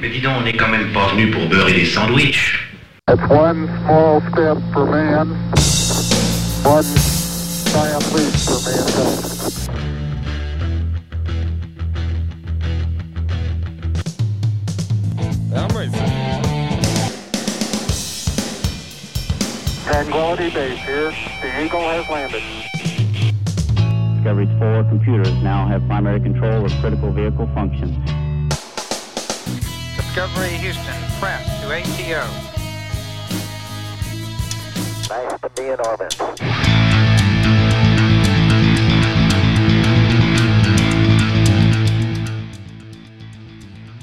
Mais dis donc, on n'est quand même pas venu pour beurrer des sandwichs. It's one small step for man, one giant leap for mankind. I'm ready. Tranquility Base here. The Eagle has landed. Discovery's four computers now have primary control of critical vehicle functions. Discovery Houston, press to ATO. Nice to be in orbit.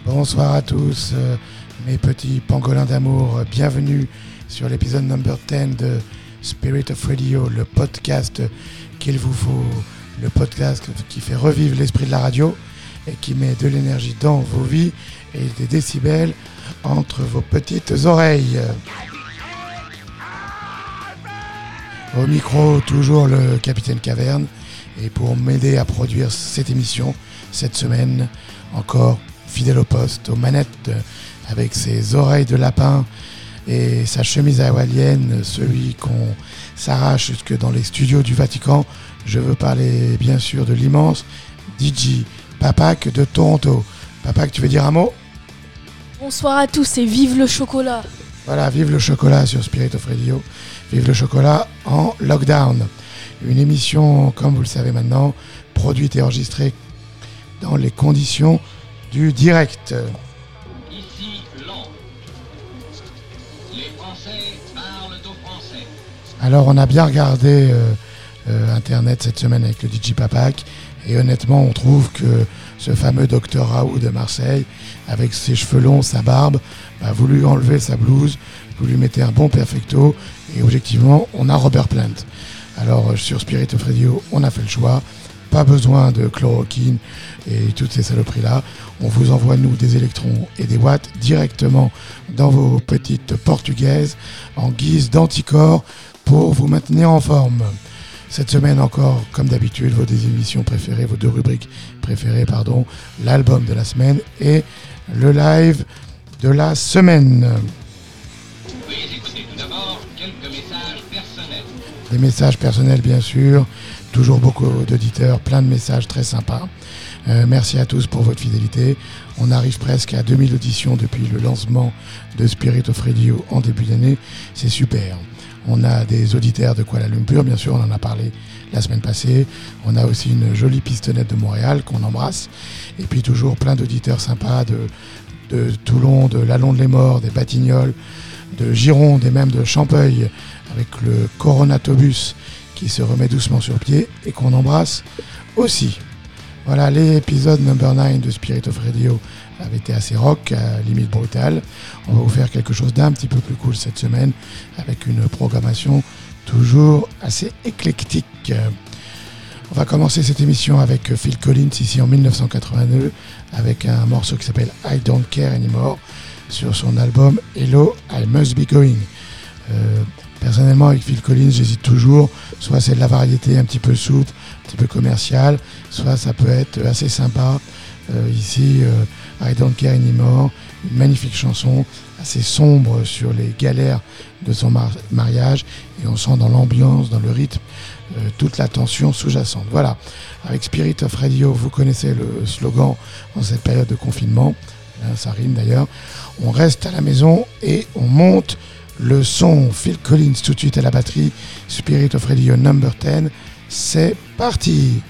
Bonsoir à tous, euh, mes petits pangolins d'amour. Bienvenue sur l'épisode number 10 de Spirit of Radio, le podcast qu'il vous faut, le podcast qui fait revivre l'esprit de la radio et qui met de l'énergie dans vos vies et des décibels entre vos petites oreilles. Au micro, toujours le capitaine Caverne. Et pour m'aider à produire cette émission, cette semaine, encore fidèle au poste, aux manettes, avec ses oreilles de lapin et sa chemise hawaïenne, celui qu'on s'arrache jusque dans les studios du Vatican. Je veux parler bien sûr de l'immense DJ Papak de Toronto. Papak, tu veux dire un mot Bonsoir à tous et vive le chocolat. Voilà, vive le chocolat sur Spirit of Radio. Vive le chocolat en lockdown. Une émission, comme vous le savez maintenant, produite et enregistrée dans les conditions du direct. Ici. Les Français parlent aux Français. Alors, on a bien regardé euh, euh, Internet cette semaine avec le DJ Papak. Et honnêtement, on trouve que ce fameux docteur Raoult de Marseille, avec ses cheveux longs, sa barbe, a voulu enlever sa blouse, vous lui mettez un bon perfecto, et objectivement, on a Robert Plant. Alors, euh, sur Spirit of Radio, on a fait le choix. Pas besoin de chloroquine et toutes ces saloperies-là. On vous envoie, nous, des électrons et des watts directement dans vos petites portugaises en guise d'anticorps pour vous maintenir en forme. Cette semaine encore, comme d'habitude, vos deux émissions préférées, vos deux rubriques préférées, pardon, l'album de la semaine et le live de la semaine. Veuillez écouter tout d'abord quelques messages personnels. Des messages personnels, bien sûr. Toujours beaucoup d'auditeurs, plein de messages très sympas. Euh, merci à tous pour votre fidélité. On arrive presque à 2000 auditions depuis le lancement de Spirit of Radio en début d'année. C'est super. On a des auditeurs de Kuala Lumpur, bien sûr, on en a parlé la semaine passée. On a aussi une jolie pistonnette de Montréal qu'on embrasse. Et puis toujours plein d'auditeurs sympas de, de Toulon, de Lalonde-les-Morts, des Batignolles, de Gironde et même de Champeuil avec le Coronatobus qui se remet doucement sur pied et qu'on embrasse aussi. Voilà, l'épisode number 9 de Spirit of Radio avait été assez rock, à limite brutal. On va vous faire quelque chose d'un petit peu plus cool cette semaine avec une programmation toujours assez éclectique. On va commencer cette émission avec Phil Collins ici en 1982 avec un morceau qui s'appelle I Don't Care Anymore sur son album Hello, I Must Be Going. Euh, personnellement, avec Phil Collins, j'hésite toujours. Soit c'est de la variété un petit peu souple, un petit peu commerciale, soit ça peut être assez sympa. Euh, ici, euh, I Don't Care Anymore, une magnifique chanson, assez sombre sur les galères de son mar- mariage, et on sent dans l'ambiance, dans le rythme, euh, toute la tension sous-jacente. Voilà, avec Spirit of Radio, vous connaissez le slogan en cette période de confinement, ça rime d'ailleurs. On reste à la maison et on monte le son. Phil Collins tout de suite à la batterie, Spirit of Radio number 10, c'est parti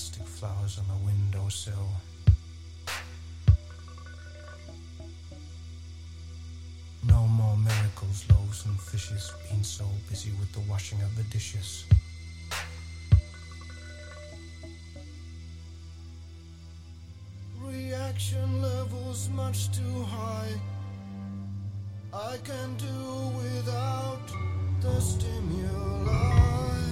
plastic flowers on the windowsill. No more miracles, loaves and fishes, Being so busy with the washing of the dishes. Reaction levels much too high. I can do without the stimuli.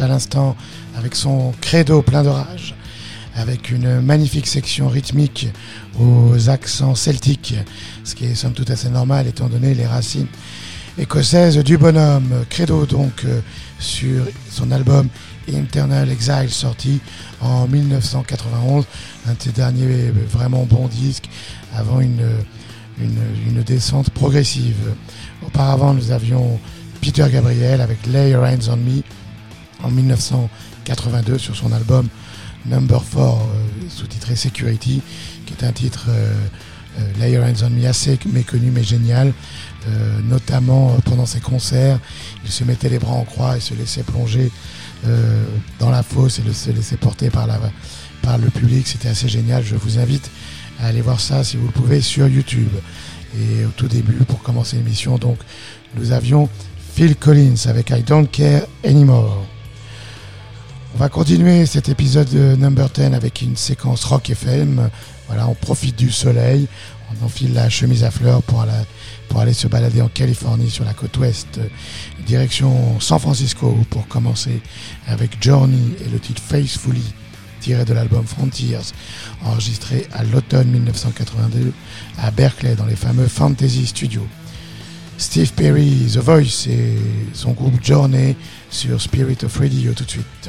À l'instant avec son credo plein de rage, avec une magnifique section rythmique aux accents celtiques, ce qui est somme toute assez normal étant donné les racines écossaises du bonhomme. Credo donc euh, sur son album Internal Exile sorti en 1991, un de ses derniers euh, vraiment bons disques avant une, une, une descente progressive. Auparavant nous avions Peter Gabriel avec Lay Your on Me en 1982 sur son album Number 4 euh, sous-titré Security qui est un titre euh, euh, Lay Your Hands on Me assez méconnu mais génial. Euh, notamment euh, pendant ses concerts il se mettait les bras en croix et se laissait plonger dans la fosse et le- se laissait porter par, la, par le public. C'était assez génial. Je vous invite à aller voir ça si vous le pouvez sur YouTube. Et au tout début pour commencer l'émission donc nous avions Phil Collins avec I Don't Care Anymore. On va continuer cet épisode de Number 10 avec une séquence rock FM. Voilà, on profite du soleil, on enfile la chemise à fleurs pour aller, pour aller se balader en Californie sur la côte ouest, direction San Francisco pour commencer avec Journey et le titre Faithfully tiré de l'album Frontiers, enregistré à l'automne 1982 à Berkeley dans les fameux Fantasy Studios. Steve Perry, The Voice et son groupe Journey sur Spirit of Radio tout de suite.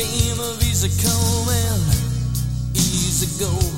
game of easy come and easy go.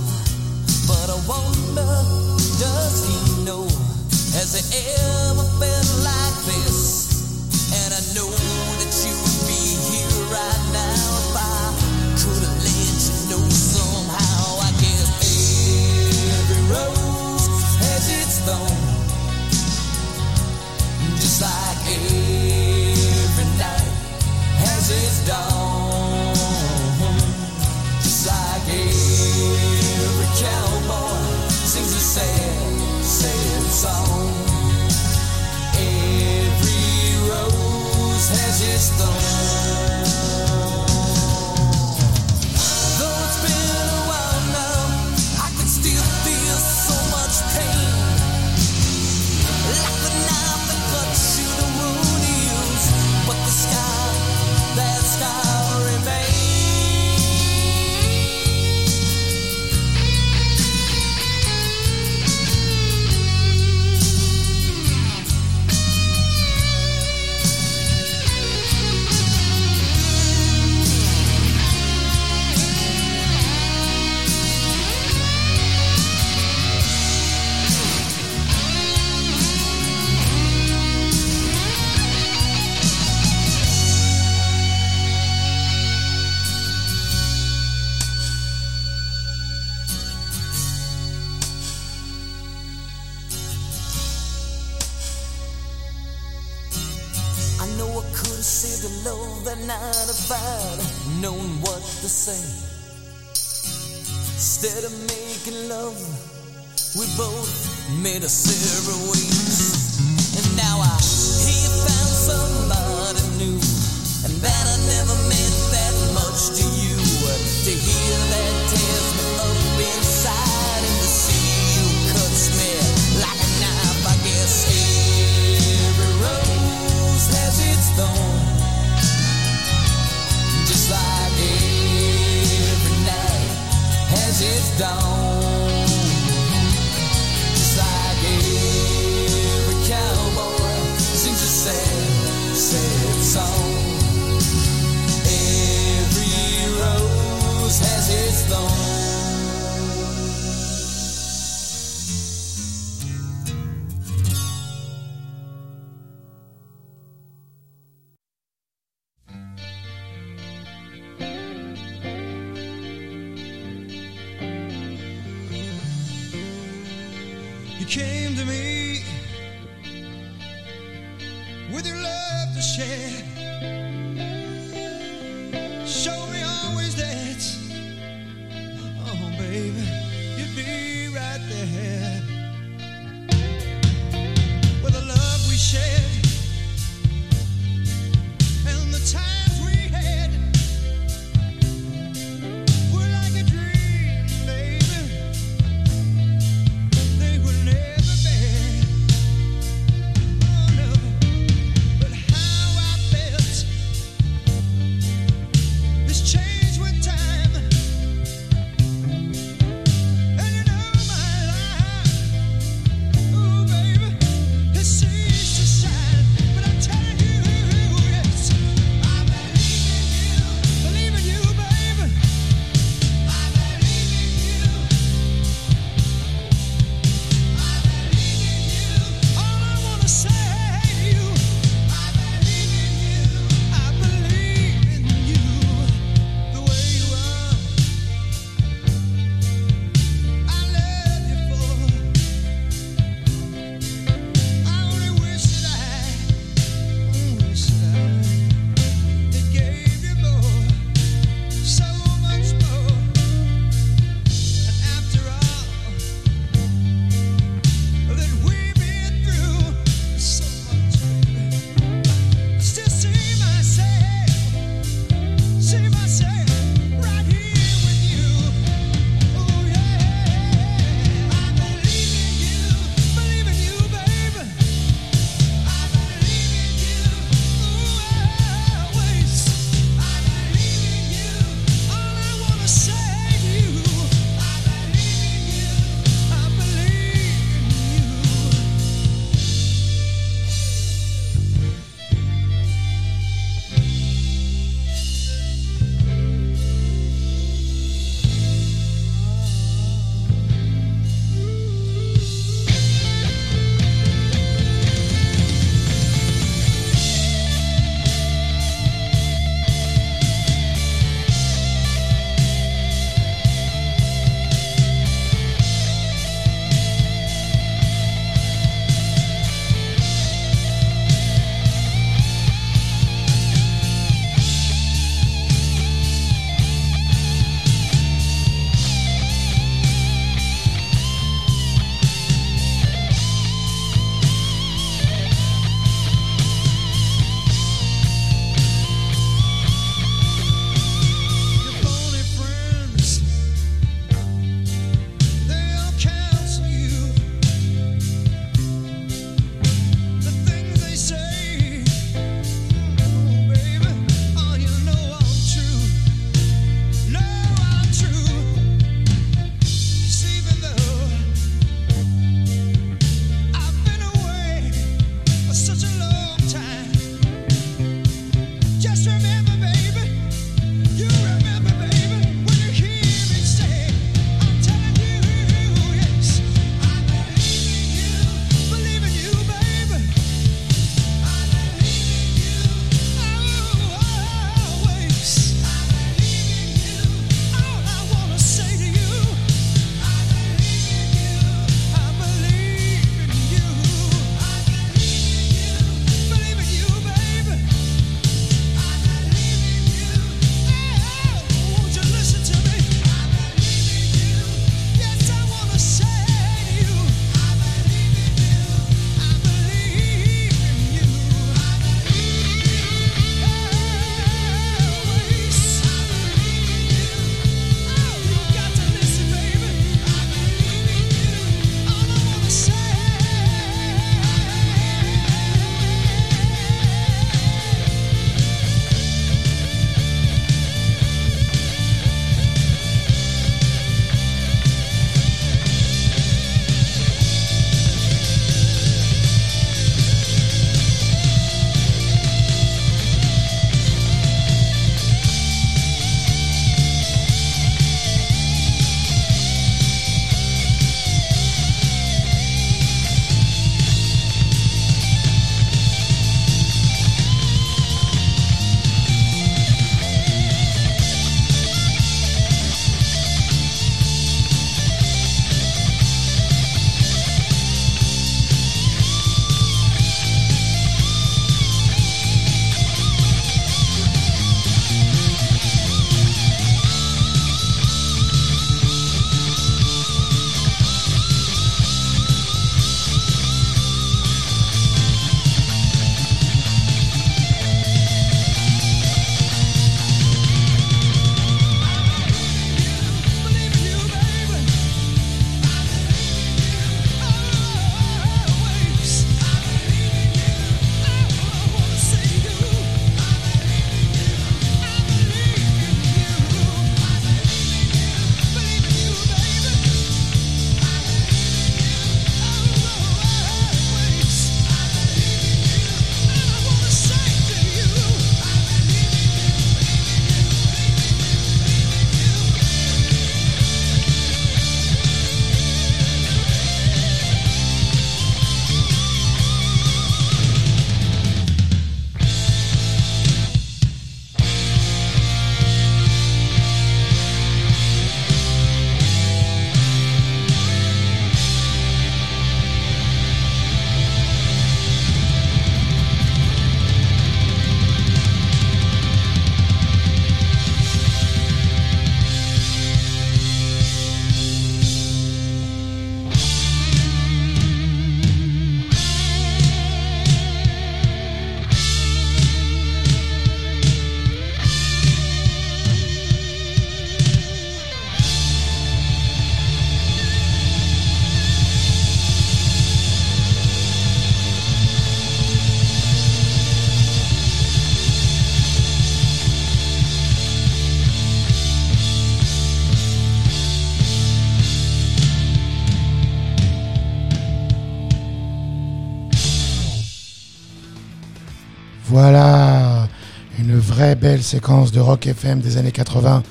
Séquence de rock FM des années 80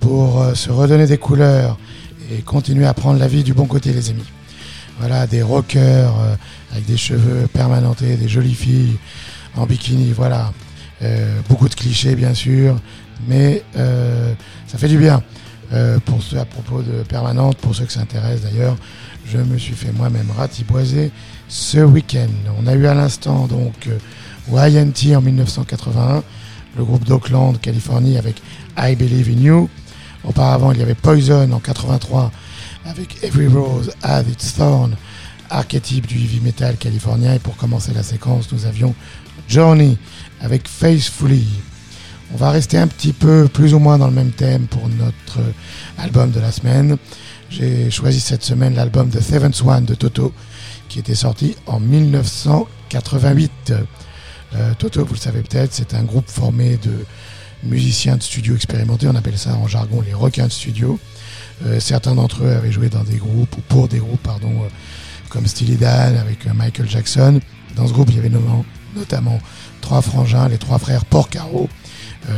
pour euh, se redonner des couleurs et continuer à prendre la vie du bon côté, les amis. Voilà, des rockers euh, avec des cheveux permanentés, des jolies filles en bikini, voilà. Euh, beaucoup de clichés, bien sûr, mais ça fait du bien. Pour ceux à propos de permanente, pour ceux que ça intéresse d'ailleurs, je me suis fait moi-même ratiboiser ce week-end. On a eu à l'instant donc YNT en 1981, le groupe d'Oakland, Californie, avec I Believe in You. Auparavant, il y avait Poison en 83 avec Every Rose Had Its Thorn, archétype du heavy metal californien. Et pour commencer la séquence, nous avions Journey avec Faithfully. On va rester un petit peu plus ou moins dans le même thème pour notre album de la semaine. J'ai choisi cette semaine l'album The Seventh One de Toto, qui était sorti en 1988. Euh, Toto, vous le savez peut-être, c'est un groupe formé de musiciens de studio expérimentés. On appelle ça en jargon les requins de studio. Euh, certains d'entre eux avaient joué dans des groupes, ou pour des groupes, pardon, euh, comme Steely Dan avec Michael Jackson. Dans ce groupe, il y avait notamment, trois frangins, les trois frères Porcaro,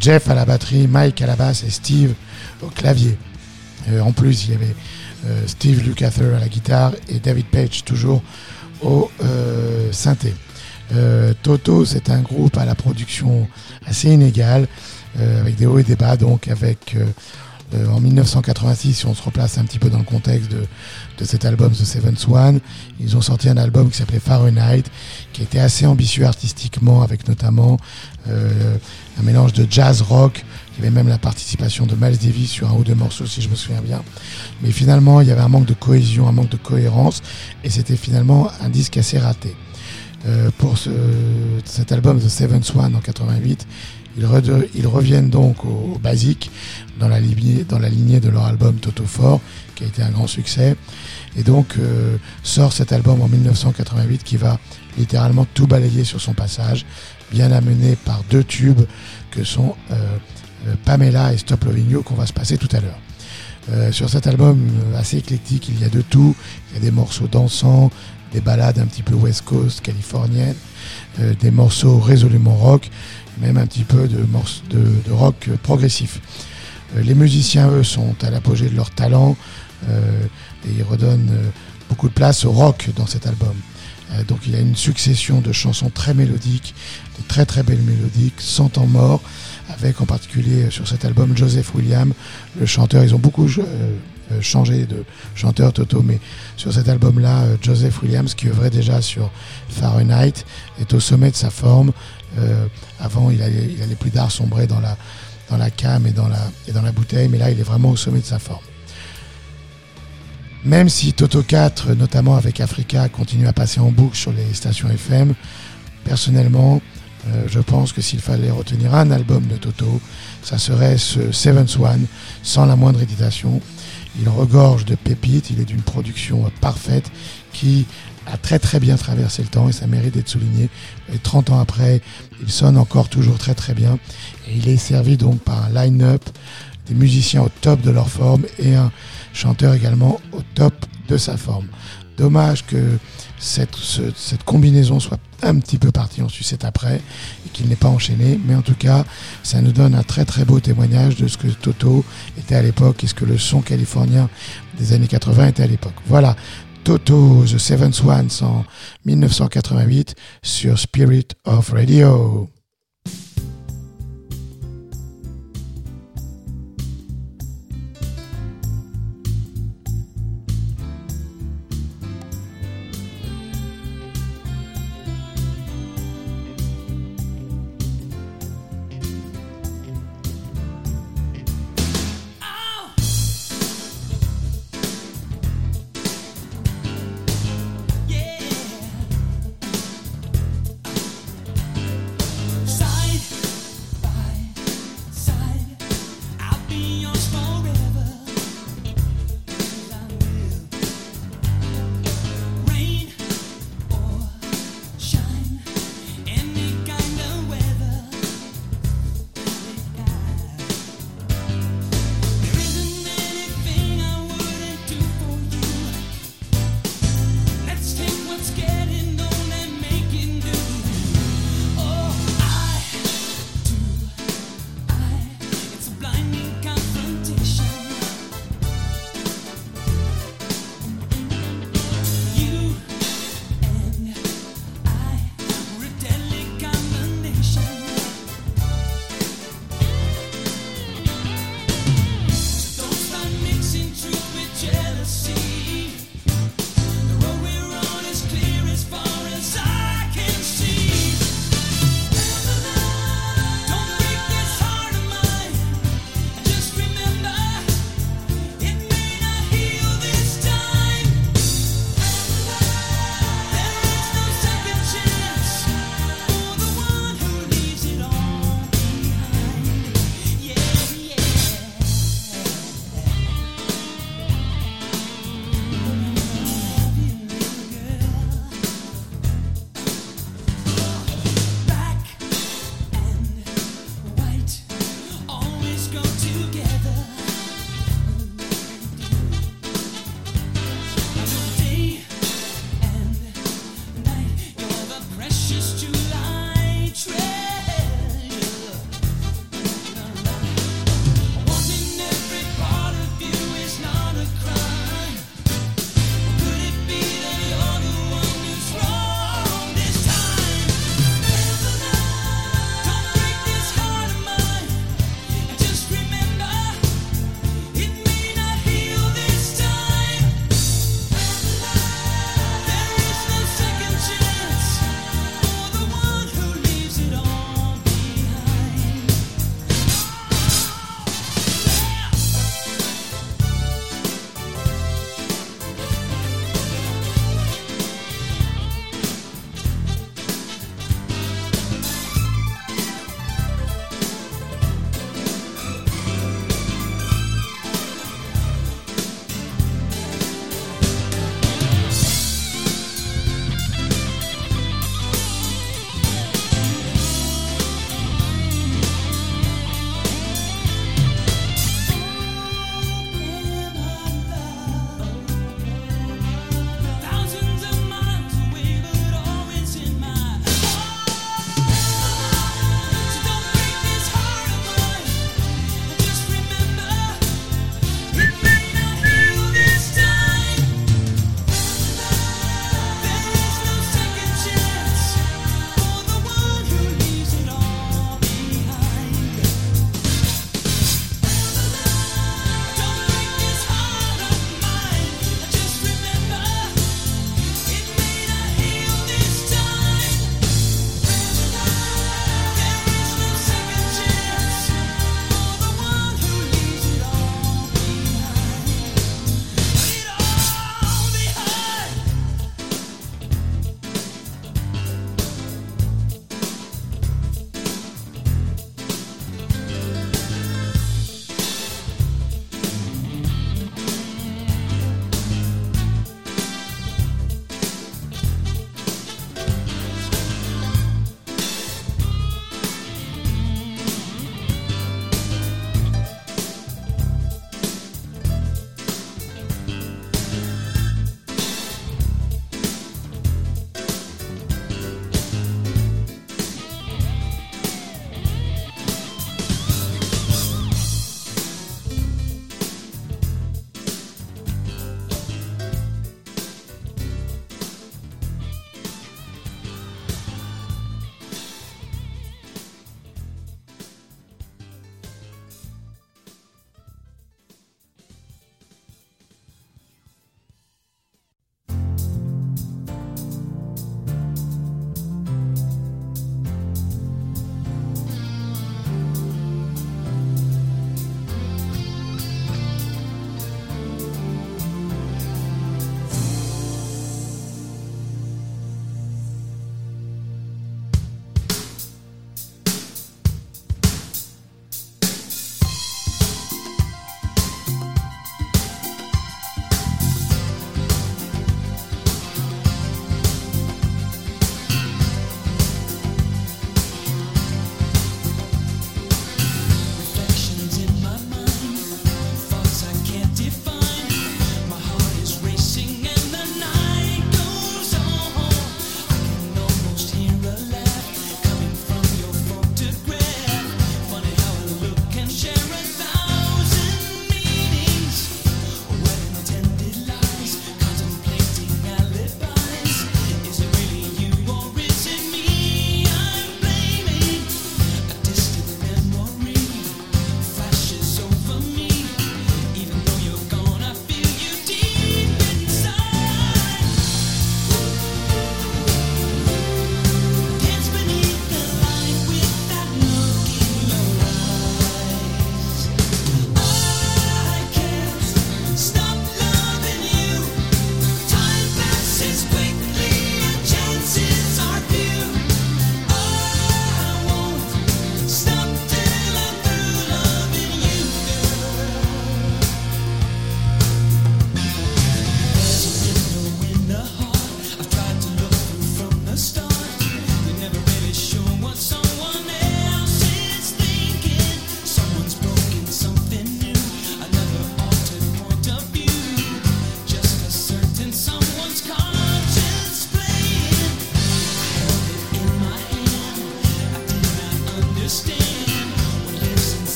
Jeff à la batterie, Mike à la basse et Steve au clavier. En plus, il y avait Steve Lukather à la guitare et David Page toujours au synthé. Euh, Toto, c'est un groupe à la production assez inégale, euh, avec des hauts et des bas, donc avec euh, en 1986, si on se replace un petit peu dans le contexte de, de cet album The Seventh One, ils ont sorti un album qui s'appelait Fahrenheit, qui était assez ambitieux artistiquement, avec notamment un mélange de jazz rock. Il y avait même la participation de Miles Davis sur un ou deux morceaux, si je me souviens bien. Mais finalement, il y avait un manque de cohésion, un manque de cohérence, et c'était finalement un disque assez raté. Euh, pour ce, cet album The Seventh One en 88, ils, rede- ils reviennent donc au, au basique dans la, lignée, dans la lignée de leur album Toto Fort, qui a été un grand succès. Et donc euh, sort cet album en 1988 qui va littéralement tout balayer sur son passage, bien amené par deux tubes que sont euh, euh, Pamela et Stop Loving You qu'on va se passer tout à l'heure. Euh, sur cet album euh, assez éclectique, il y a de tout. Il y a des morceaux dansants, des ballades un petit peu West Coast californienne, euh, des morceaux résolument rock, même un petit peu de, de, rock euh, progressif. Euh, les musiciens, eux, sont à l'apogée de leur talent et ils redonnent beaucoup de place au rock dans cet album. Donc il y a une succession de chansons très mélodiques, de très très belles mélodiques, sans temps mort, avec en particulier sur cet album Joseph William, le chanteur. Ils ont beaucoup changé de chanteur Toto, mais sur cet album-là, euh, Joseph Williams, qui œuvrait déjà sur Fahrenheit, est au sommet de sa forme. Euh, avant, il allait, plus tard sombrer dans la, dans la cam et dans la, et dans la bouteille, mais là, il est vraiment au sommet de sa forme. Même si Toto 4, notamment avec Africa, continue à passer en boucle sur les stations FM, personnellement, euh, je pense que s'il fallait retenir un album de Toto, ça serait ce Seventh One, sans la moindre hésitation. Il regorge de pépites, il est d'une production parfaite qui a très très bien traversé le temps et ça mérite d'être souligné. Et 30 ans après, il sonne encore toujours très très bien et il est servi donc par un line-up des musiciens au top de leur forme et un chanteur également au top de sa forme. Dommage que cette, ce- cette combinaison soit un petit peu partie en sucette après et qu'il n'ait pas enchaîné, mais en tout cas, ça nous donne un très très beau témoignage de ce que Toto était à l'époque et ce que le son californien des années 80 était à l'époque. Voilà, Toto, The Seventh Ones en 1988 sur Spirit of Radio.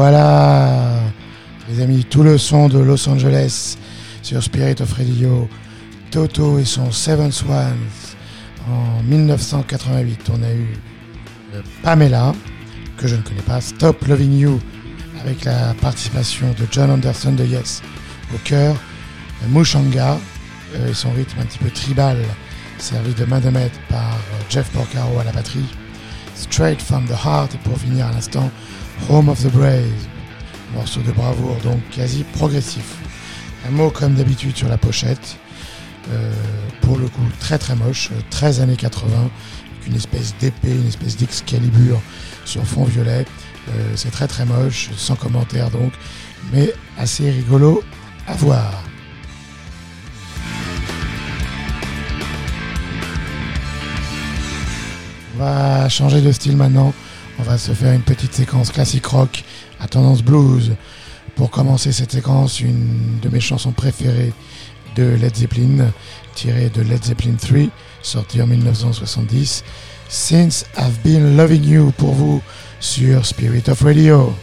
Voilà, les amis, tout le son de Los Angeles sur Spirit of Radio. Toto et son Seven Swans en 1988. On a eu euh, Pamela, que je ne connais pas, Stop Loving You, avec la participation de John Anderson de Yes au cœur, euh, Mushanga euh, et son rythme un petit peu tribal, servi de main de maître par Jeff Porcaro à la batterie. Straight from the Heart, pour finir à l'instant, Home of the Brave, morceau de bravoure donc quasi progressif. Un mot comme d'habitude sur la pochette, euh, pour le coup très très moche, euh, 13 années 80, avec une espèce d'épée, une espèce d'excalibur sur fond violet. Euh, c'est très très moche, sans commentaire donc, mais assez rigolo à voir. On va changer de style maintenant. On va se faire une petite séquence classique rock à tendance blues. Pour commencer cette séquence, une de mes chansons préférées de Led Zeppelin, tirée de Led Zeppelin 3, sortie en 1970. Since I've Been Loving You pour vous sur Spirit of Radio.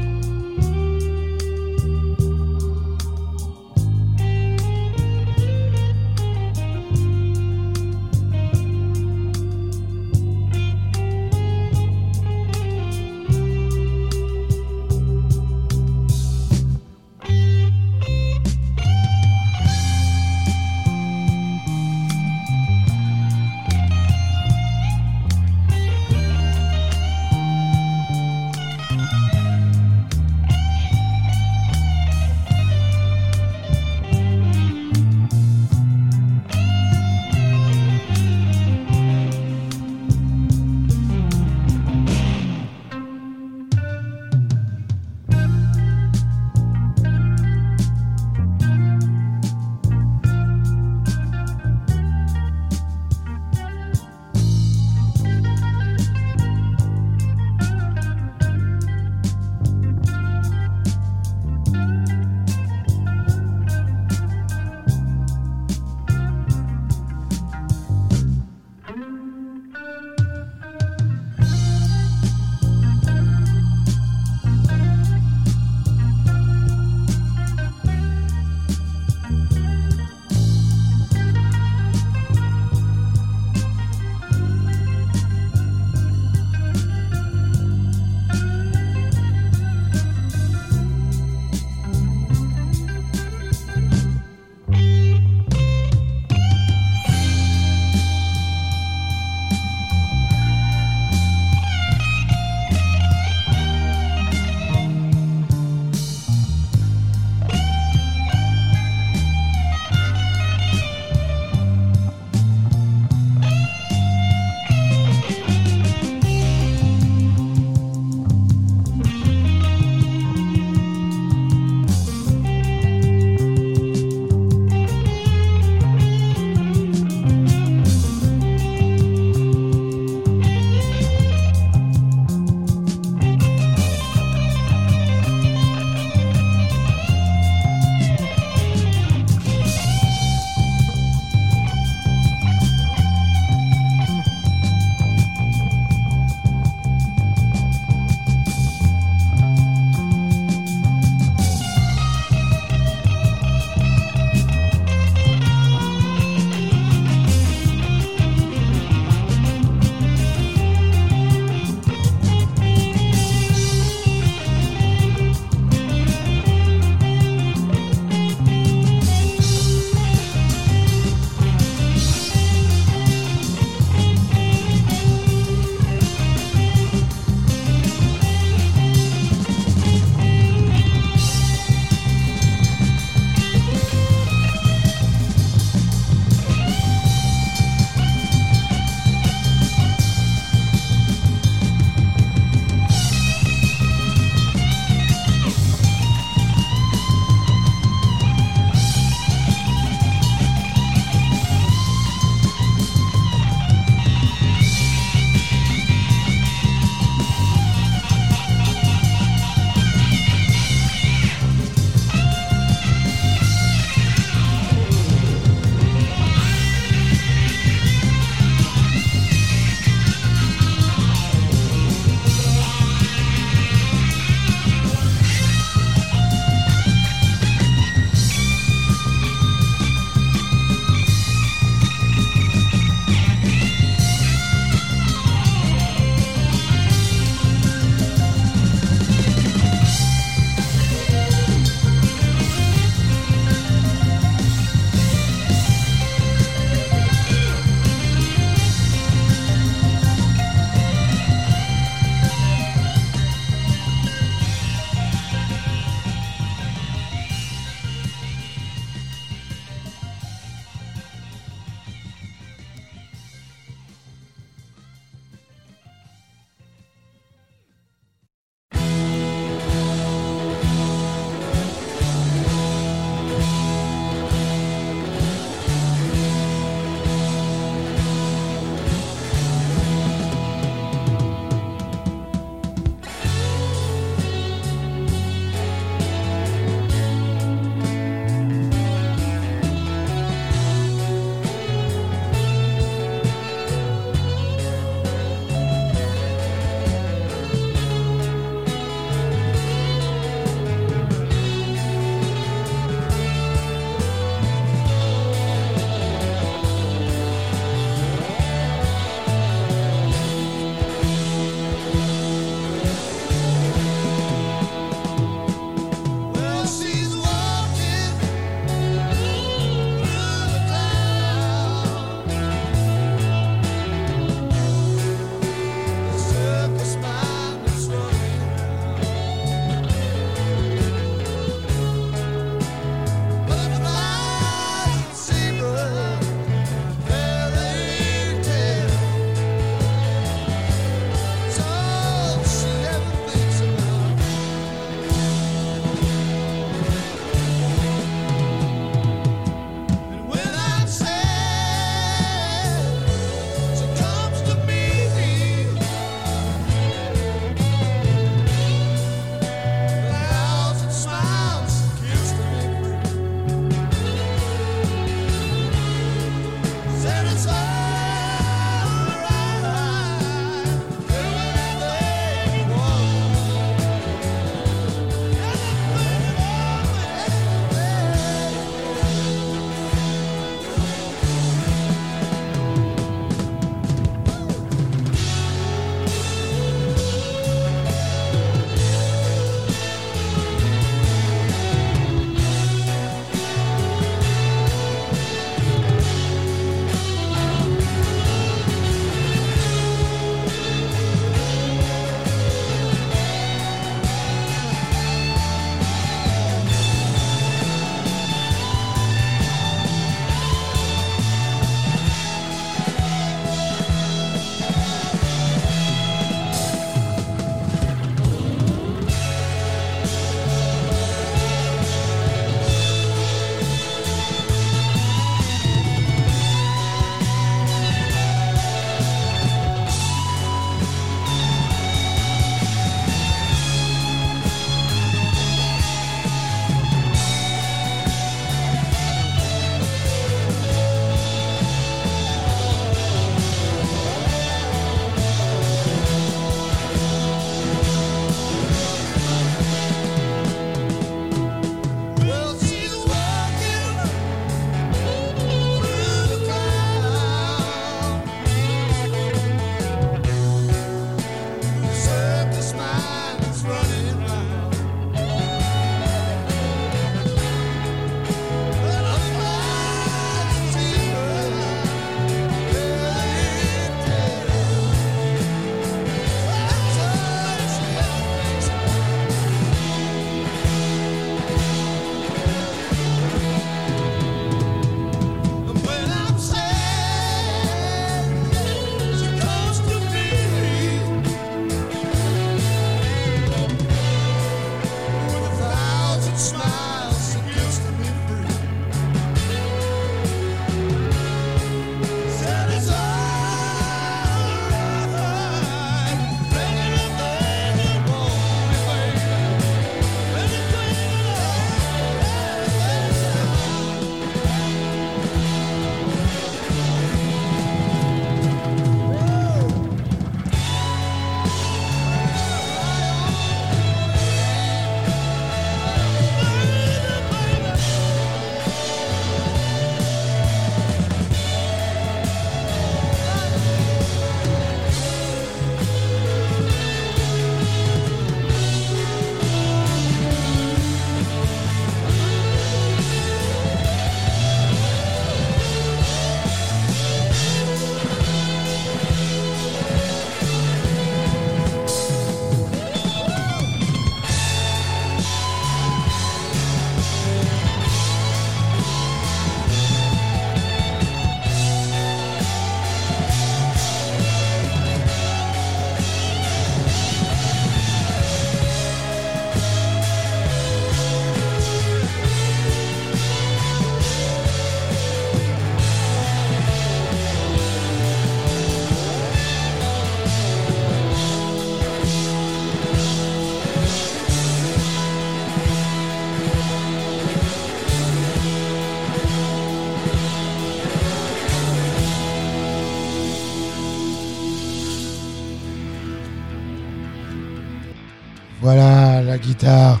Guitare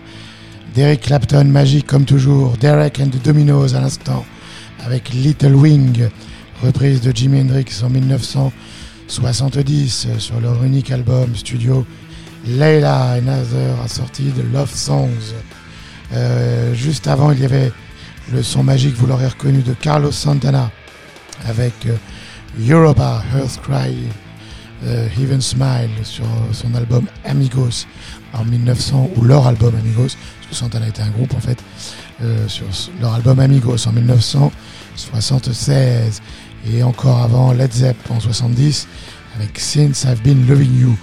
d'Eric Clapton, magique comme toujours. Derek and the Dominoes à l'instant, avec Little Wing, reprise de Jimi Hendrix en 1970 euh, sur leur unique album studio Layla Another, assorti de Love Songs. Euh, juste avant, il y avait le son magique, vous l'aurez reconnu, de Carlos Santana avec Europa, Earth Cry, Heaven Smile sur son album Amigos en 1900, ou leur album Amigos, parce que Santana était un groupe en fait, euh, sur leur album Amigos en 1976, et encore avant Led Zepp en 70, avec Since I've Been Loving You,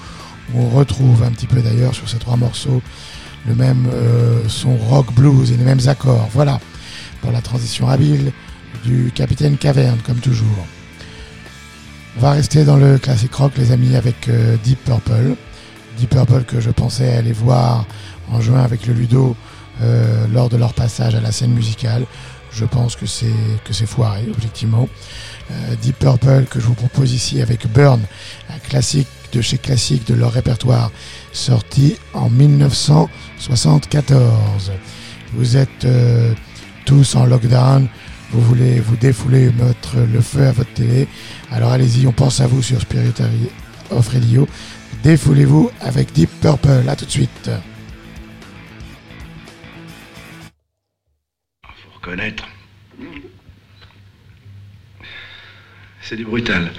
on retrouve un petit peu d'ailleurs sur ces trois morceaux le même euh, son rock blues et les mêmes accords. Voilà pour la transition habile du capitaine Caverne, comme toujours. On va rester dans le classique rock, les amis, avec euh, Deep Purple. Deep Purple que je pensais aller voir en juin avec le Ludo euh, lors de leur passage à la scène musicale. je pense que c'est que c'est foiré, objectivement. Euh, Deep Purple que je vous propose ici avec Burn, un classique de chez classique de leur répertoire, sorti en 1974. Vous êtes euh, tous en lockdown, vous voulez vous défouler, mettre le feu à votre télé. Alors allez-y, on pense à vous sur Spirit of Radio. Défoulez-vous avec Deep Purple. À tout de suite. Faut reconnaître. C'est du brutal.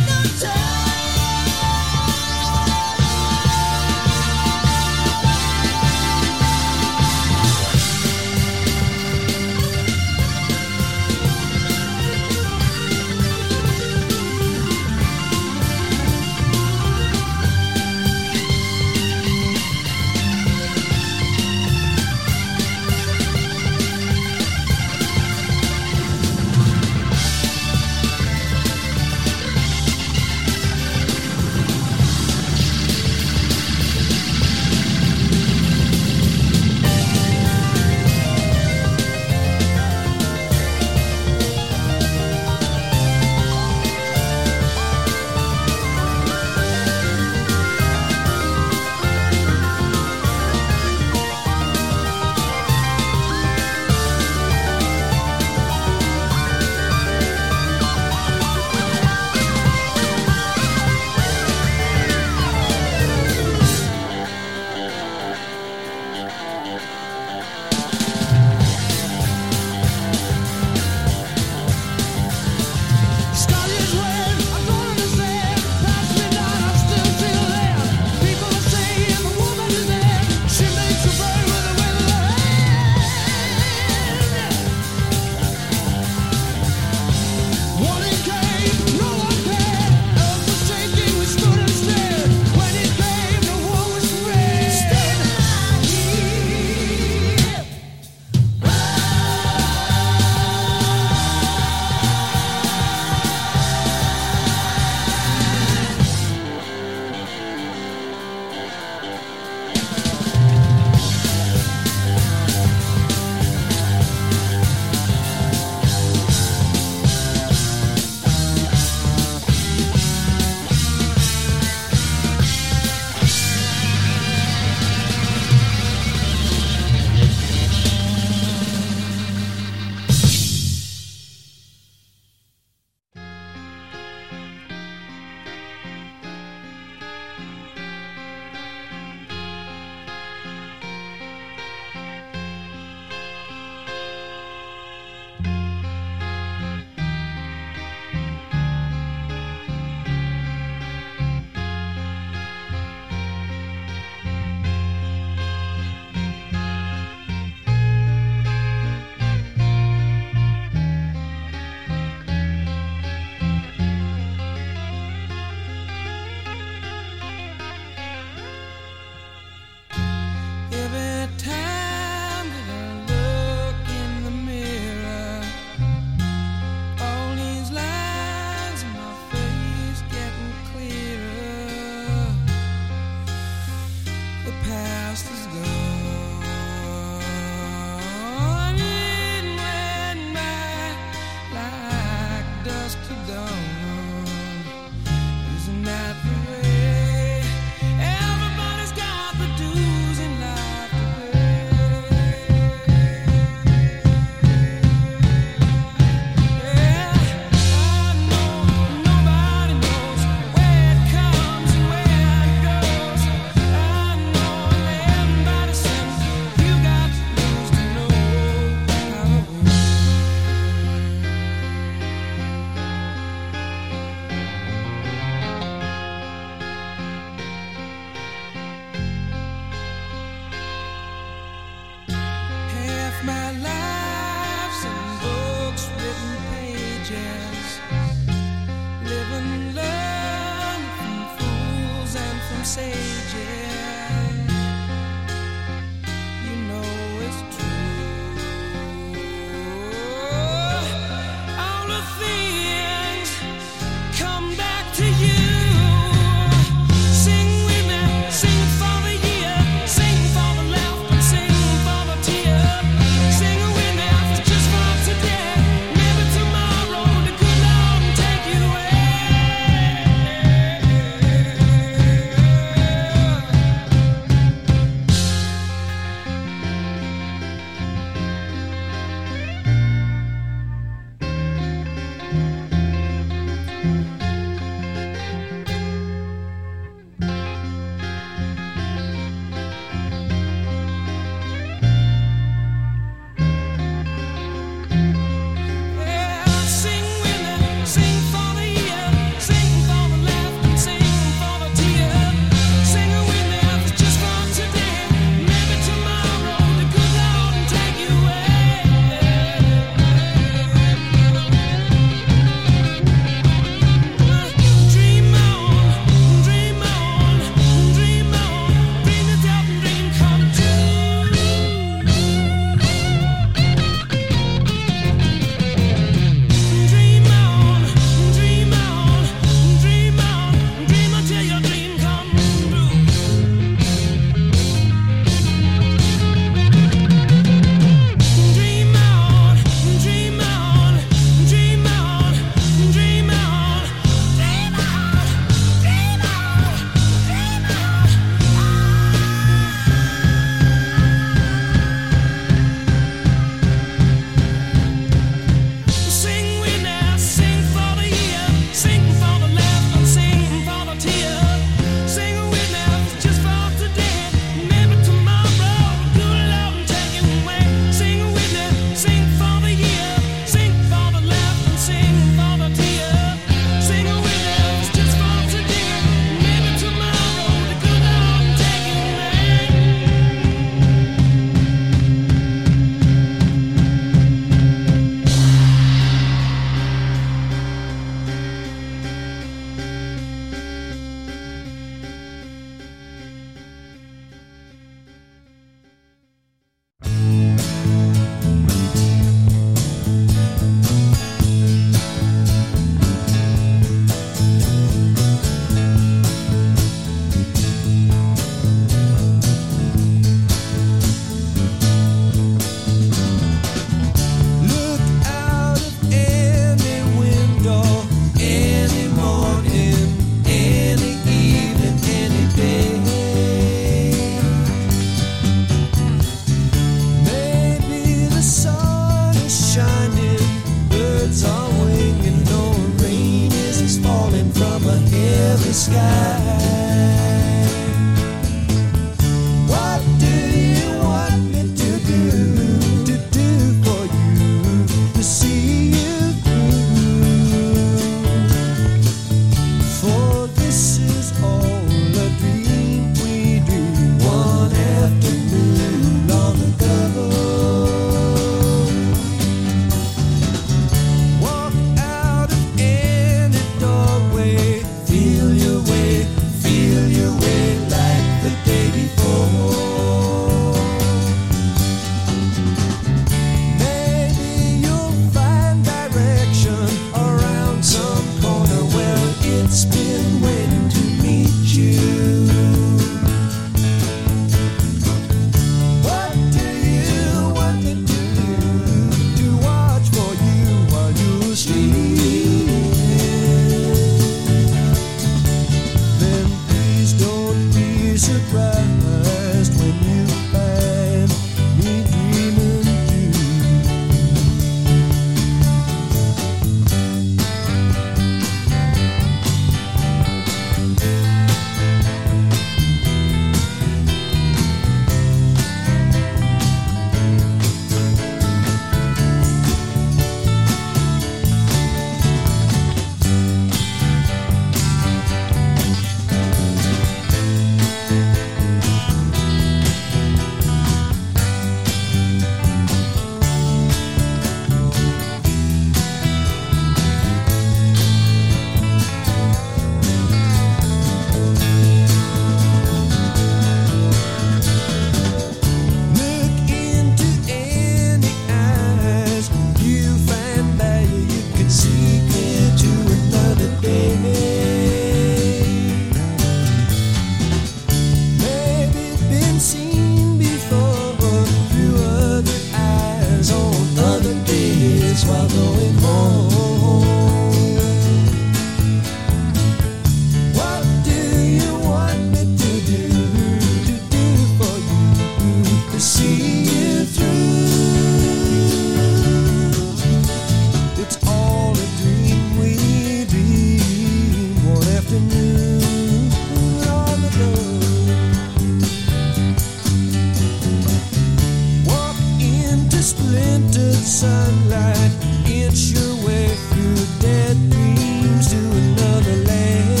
Splintered sunlight, inch your way through dead dreams to another land.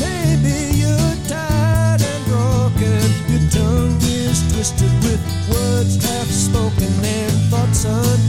Maybe you're tired and broken, your tongue is twisted with words half spoken and thoughts unclear.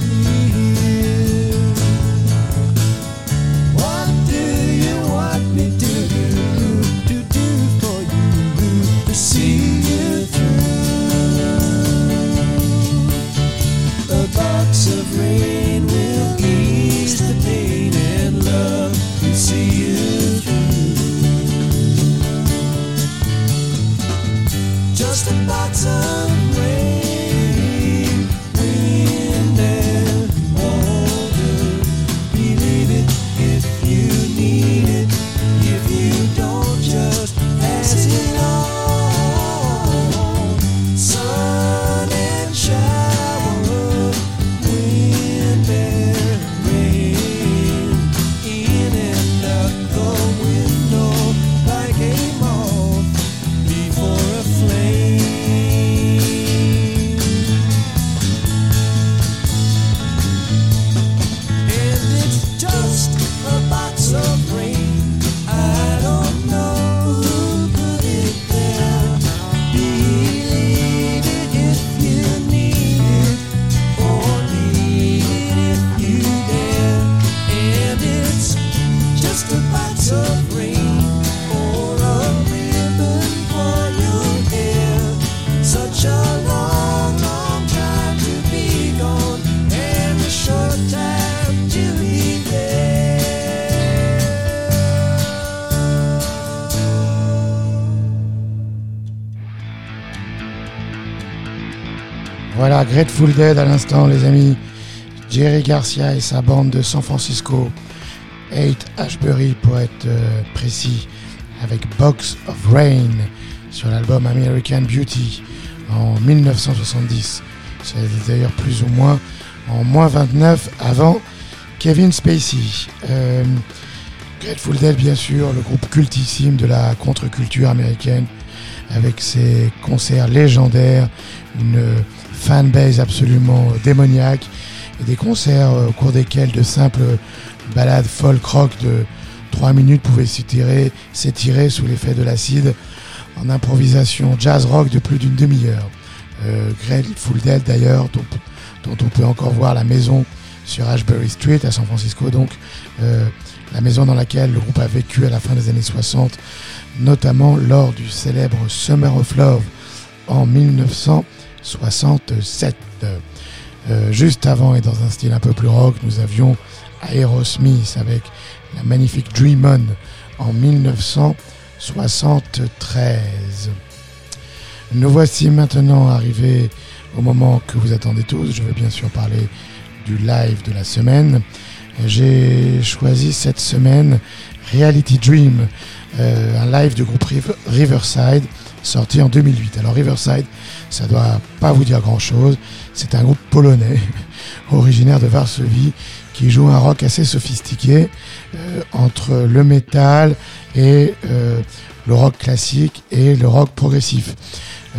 Grateful Dead à l'instant, les amis. Jerry Garcia et sa bande de San Francisco. 8 Ashbury pour être euh, précis, avec Box of Rain sur l'album American Beauty en 1970. C'est d'ailleurs plus ou moins en moins 29 avant Kevin Spacey. Euh, Grateful Dead, bien sûr, le groupe cultissime de la contre-culture américaine, avec ses concerts légendaires, une fanbase absolument démoniaque, et des concerts euh, au cours desquels de simples balades folk rock de 3 minutes pouvaient s'étirer, s'étirer sous l'effet de l'acide en improvisation jazz rock de plus d'une demi-heure. Euh, Grateful Dead d'ailleurs, dont, on peut encore voir la maison sur Ashbury Street à San Francisco, donc euh, la maison dans laquelle le groupe a vécu à la fin des années 60, notamment lors du célèbre Summer of Love en 1967. Euh, juste avant et dans un style un peu plus rock, nous avions Aerosmith avec la magnifique Dream On en 1973. Nous voici maintenant arrivés au moment que vous attendez tous. Je vais bien sûr parler du live de la semaine. J'ai choisi cette semaine Reality Dream, euh, un live du groupe Riv- Riverside sorti en 2008. Alors Riverside, ça doit pas vous dire grand-chose. C'est un groupe polonais originaire de Varsovie qui joue un rock assez sophistiqué euh, entre le métal et euh, le rock classique et le rock progressif.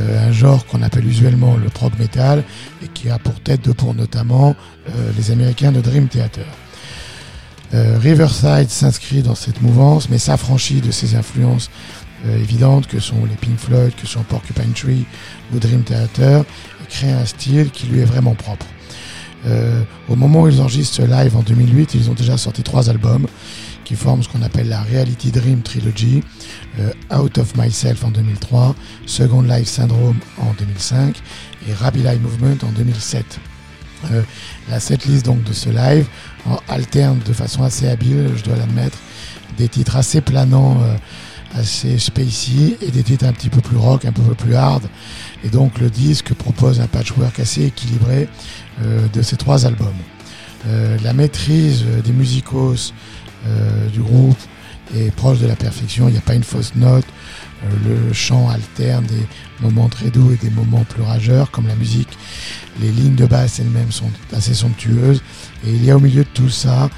Euh, un genre qu'on appelle usuellement le prog metal et qui a pour tête de pont notamment les Américains de Dream Theater. Riverside s'inscrit dans cette mouvance mais s'affranchit de ses influences euh, évidentes que sont les Pink Floyd, que sont Porcupine Tree ou Dream Theater et crée un style qui lui est vraiment propre. Euh, au moment où ils enregistrent ce live en 2008, ils ont déjà sorti trois albums qui forment ce qu'on appelle la Reality Dream Trilogy, euh, Out of Myself en 2003, Second Life Syndrome en 2005 et Rabbi Live Movement en 2007. Euh, la setlist donc de ce live alterne de façon assez habile, je dois l'admettre, des titres assez planants euh, assez spacey et des titres un petit peu plus rock, un peu plus hard. Et donc le disque propose un patchwork assez équilibré euh, de ces trois albums. Euh, la maîtrise des musicos euh, du groupe est proche de la perfection, il n'y a pas une fausse note, euh, le chant alterne des moments très doux et des moments plus rageurs comme la musique. Les lignes de basse elles-mêmes sont assez somptueuses et il y a au milieu de tout ça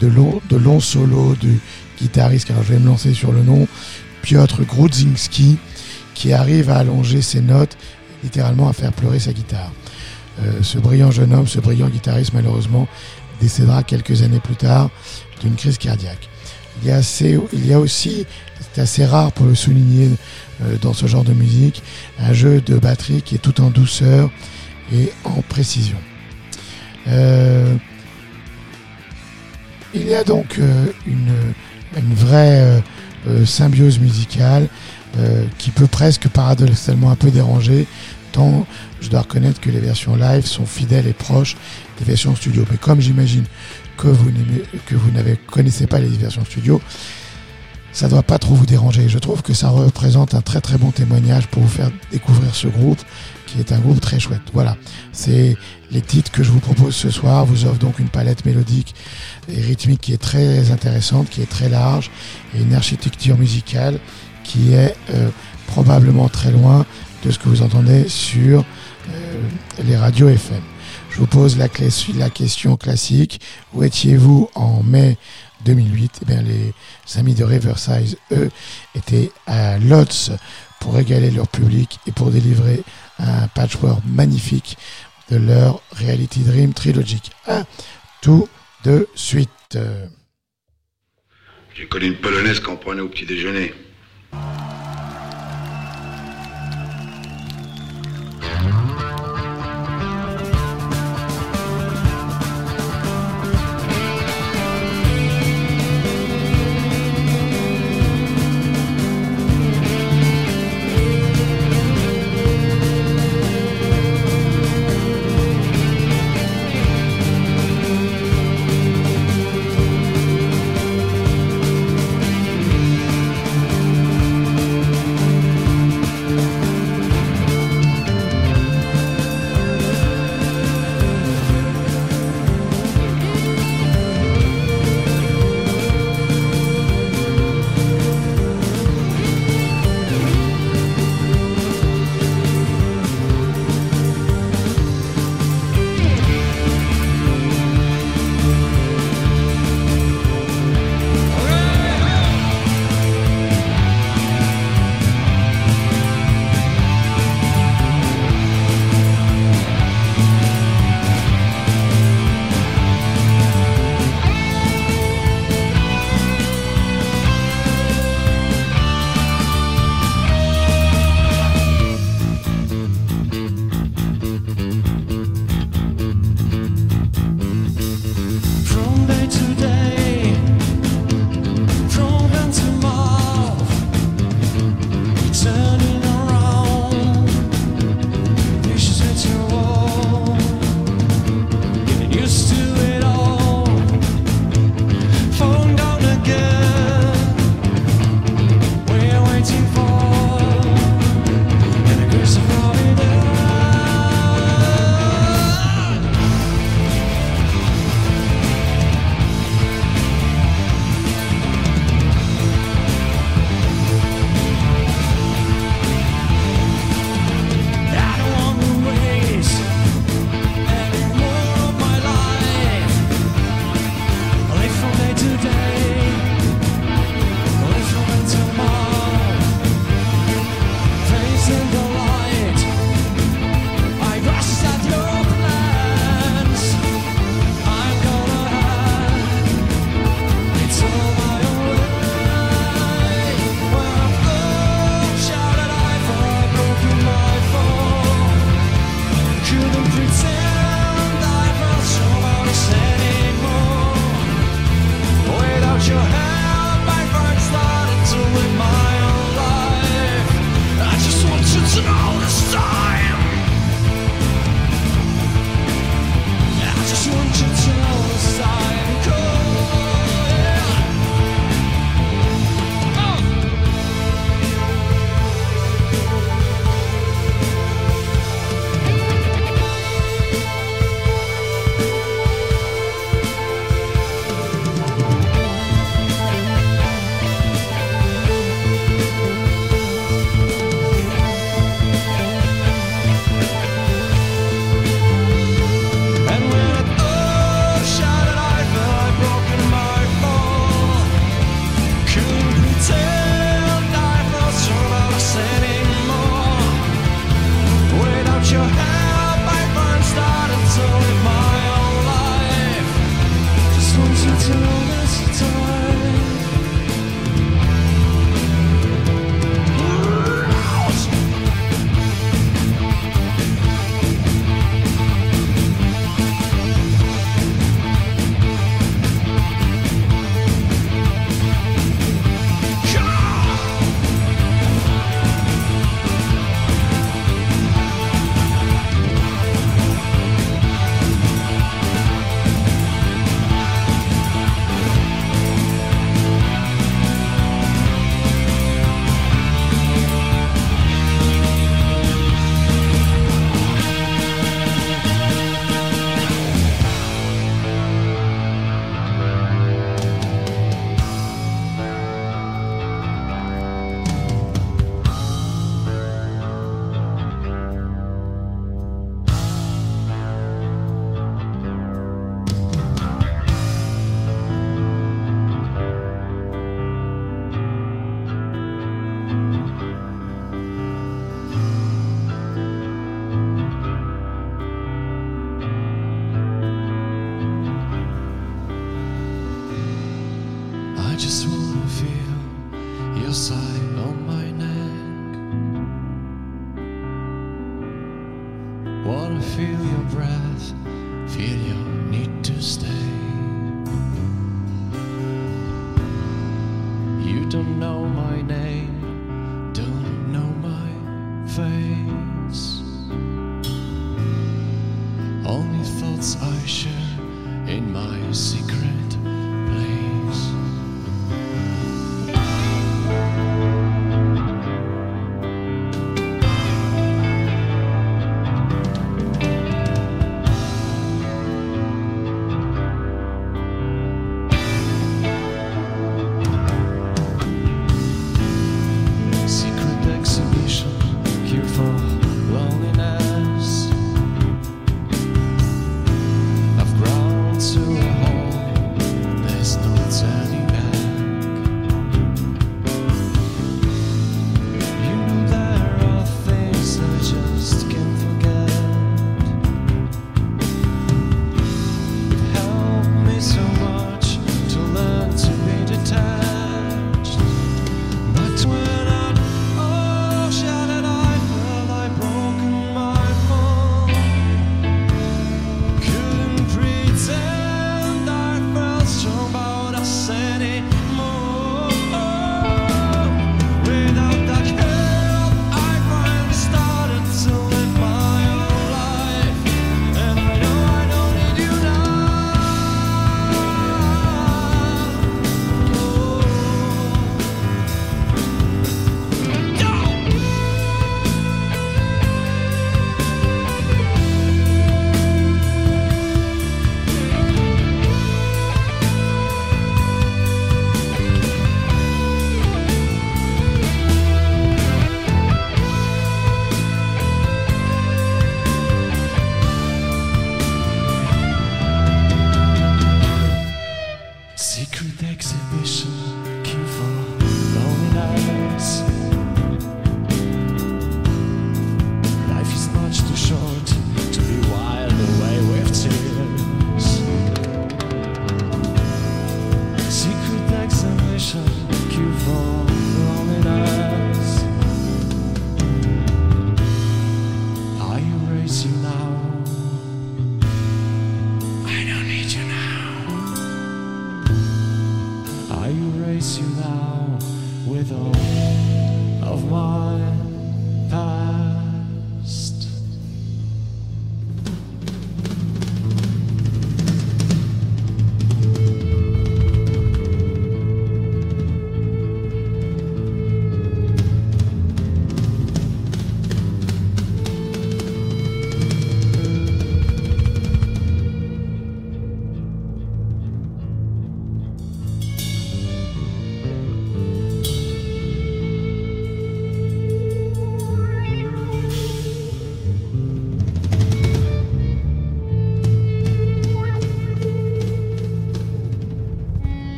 de longs, de longs solos du guitariste, alors je vais me lancer sur le nom, Piotr Grudzinski, qui arrive à allonger ses notes, littéralement à faire pleurer sa guitare. Euh, ce brillant jeune homme, ce brillant guitariste, malheureusement, décédera quelques années plus tard d'une crise cardiaque. Il y a, assez, il y a aussi, c'est assez rare pour le souligner euh, dans ce genre de musique, un jeu de batterie qui est tout en douceur et en précision. Euh, il y a donc une, une vraie symbiose musicale euh, qui peut presque paradoxalement un peu déranger, tant je dois reconnaître que les versions live sont fidèles et proches des versions studio. Mais comme j'imagine que vous que vous n'avez connaissez pas les versions studio, ça ne doit pas trop vous déranger. Je trouve que ça représente un très très bon témoignage pour vous faire découvrir ce groupe, qui est un groupe très chouette. Voilà, c'est les titres que je vous propose ce soir. Vous offre donc une palette mélodique et rythmique qui est très intéressante, qui est très large, et une architecture musicale qui est euh, probablement très loin de ce que vous entendez sur euh, les radios FM. Je vous pose la, la question classique. Où étiez-vous en mai 2008 Eh bien, les amis de Riverside, eux, étaient à Lotz pour régaler leur public et pour délivrer un patchwork magnifique de leur Reality Dream Trilogique. Un, tout de suite. J'ai connu une polonaise qu'on prenait au petit déjeuner.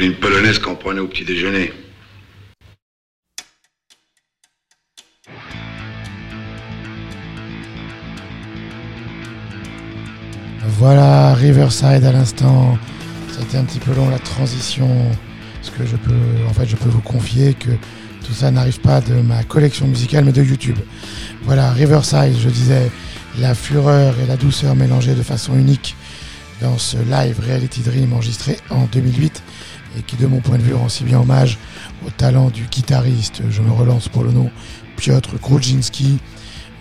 Une polonaise qu'on prenait au petit déjeuner. Voilà, Riverside à l'instant. C'était un petit peu long la transition. Parce que je peux, en fait, je peux vous confier que tout ça n'arrive pas de ma collection musicale, mais de YouTube. Voilà, Riverside, je disais, la fureur et la douceur mélangées de façon unique dans ce live Reality Dream enregistré en 2008 et qui, de mon point de vue, rend si bien hommage au talent du guitariste, je me relance pour le nom, Piotr Grudzinski,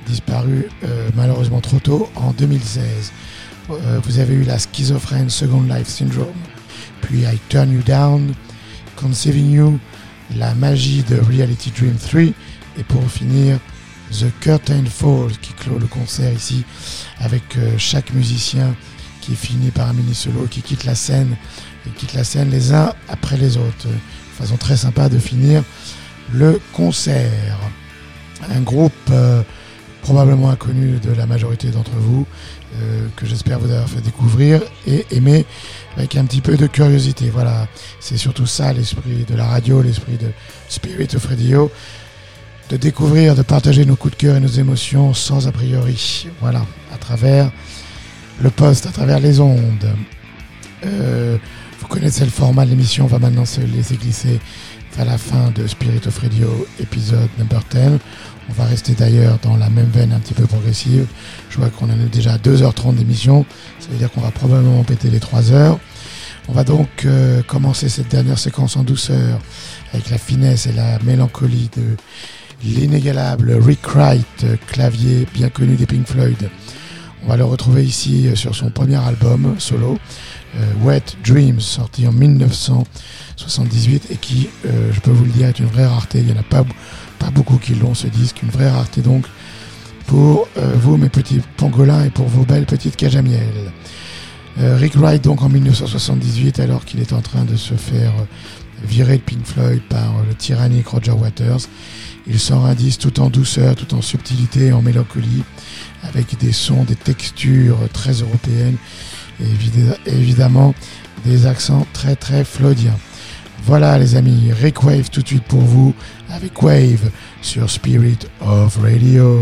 disparu euh, malheureusement trop tôt en 2016. Euh, vous avez eu la schizophrène Second Life Syndrome, puis I Turn You Down, Conceiving You, la magie de Reality Dream 3, et pour finir, The Curtain Falls qui clôt le concert ici avec euh, chaque musicien qui finit par un mini solo qui quitte la scène et quitte la scène les uns après les autres. Façon très sympa de finir le concert. Un groupe euh, probablement inconnu de la majorité d'entre vous euh, que j'espère vous avoir fait découvrir et aimer avec un petit peu de curiosité. Voilà, c'est surtout ça l'esprit de la radio, l'esprit de Spirit of Radio de découvrir, de partager nos coups de cœur et nos émotions sans a priori. Voilà, à travers le poste, à travers les ondes. Euh, vous connaissez le format de l'émission, on va maintenant se laisser glisser à la fin de Spirit of Radio épisode number 10. On va rester d'ailleurs dans la même veine un petit peu progressive. Je vois qu'on en est déjà à 2h30 d'émission. Ça veut dire qu'on va probablement péter les 3 heures. On va donc euh, commencer cette dernière séquence en douceur avec la finesse et la mélancolie de l'inégalable Rick Wright, clavier bien connu des Pink Floyd. On va le retrouver ici euh, sur son premier album solo, Wet Dreams, sorti en 1978 et qui, euh, je peux vous le dire, est une vraie rareté. Il n'y en a pas, beaucoup qui l'ont ce disque, une vraie rareté donc pour euh, vous mes petits pangolins et pour vos belles petites cages à. Euh, Rick Wright donc en 1978 alors qu'il est en train de se faire euh, virer de Pink Floyd par euh, le tyrannique Roger Waters. Il sort un disque tout en douceur, tout en subtilité, en mélancolie, avec des sons, des textures très européennes évidemment des accents très très floydiens. Voilà les amis, Rick Wave tout de suite pour vous avec Wave sur Spirit of Radio.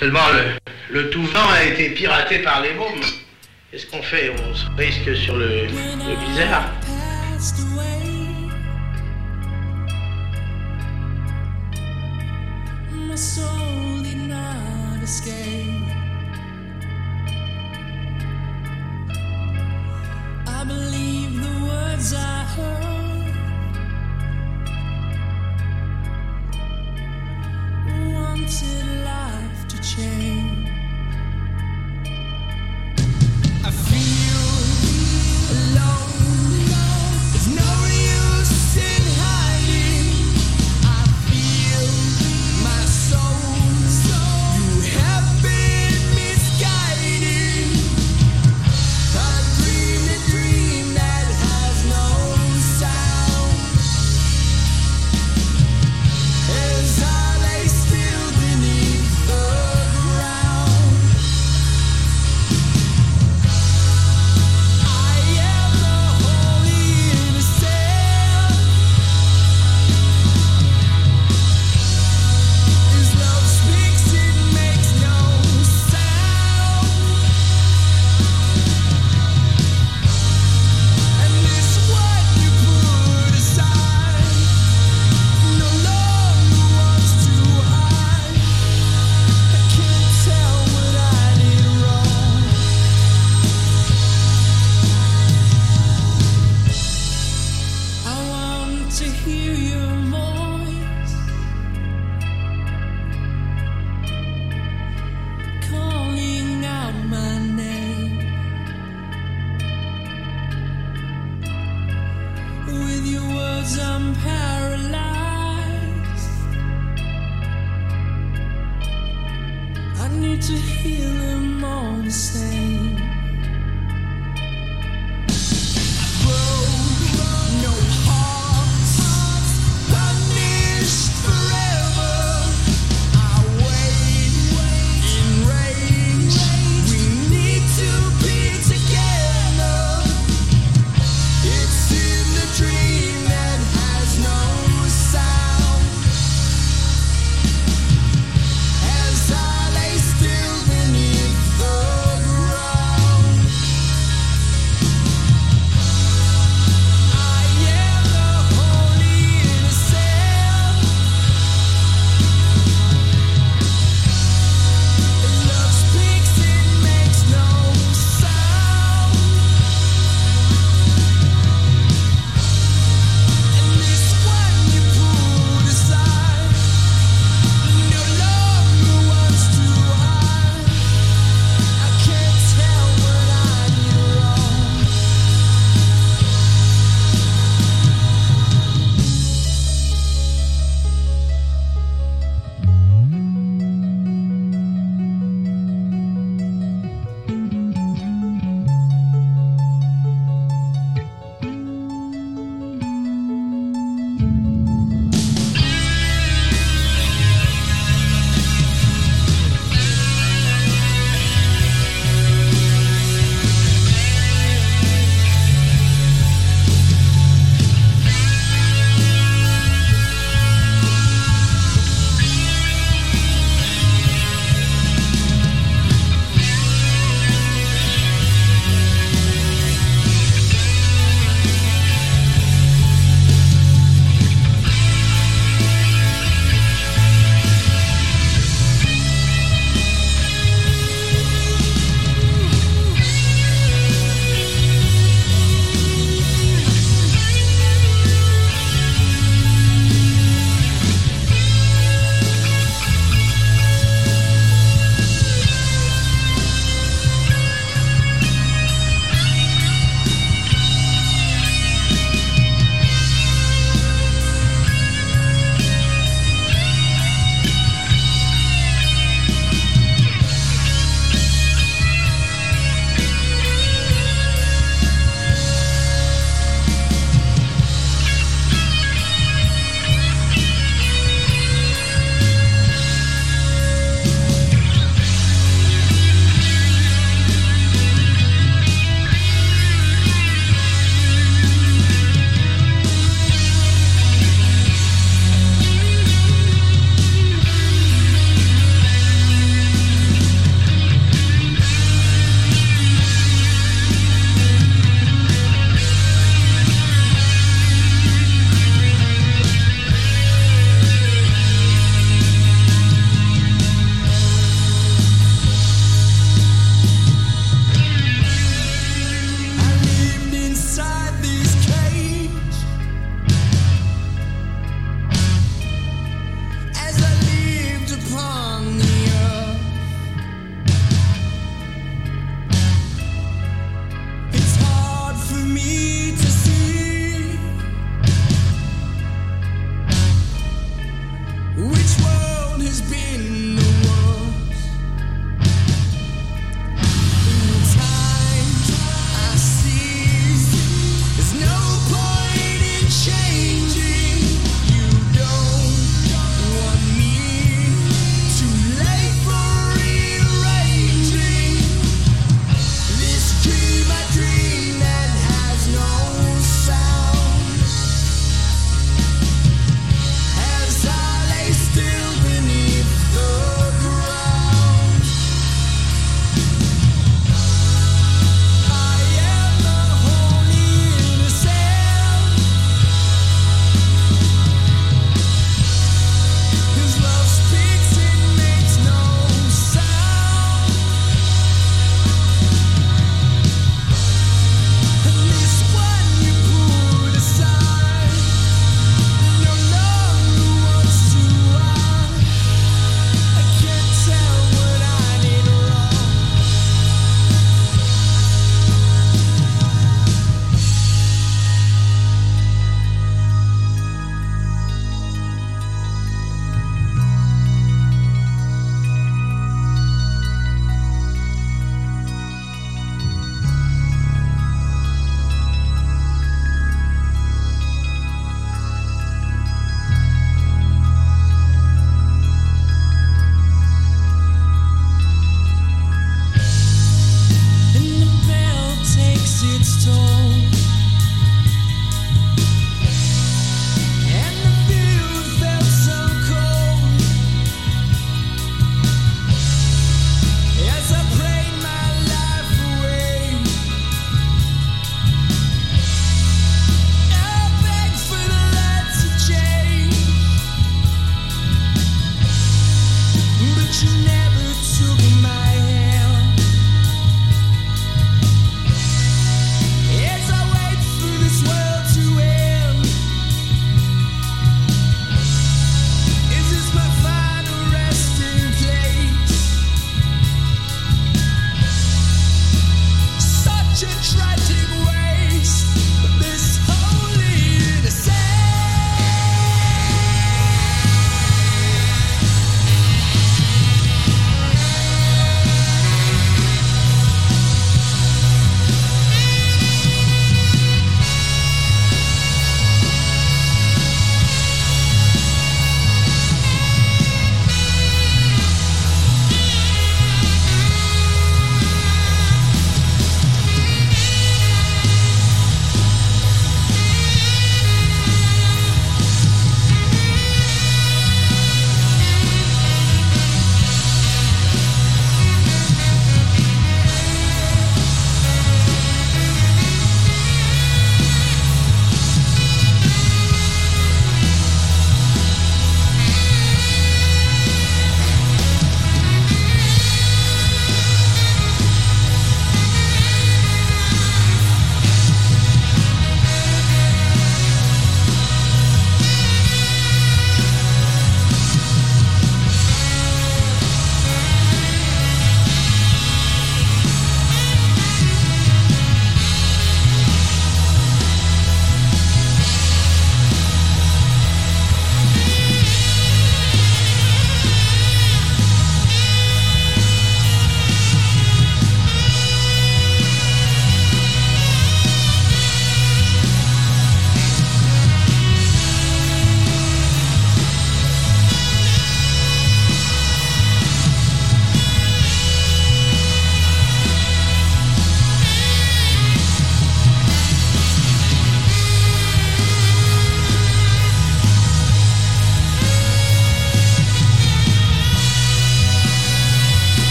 Seulement, le, le Touvent a été piraté par les mômes. Qu'est-ce qu'on fait? On se risque sur le bizarre.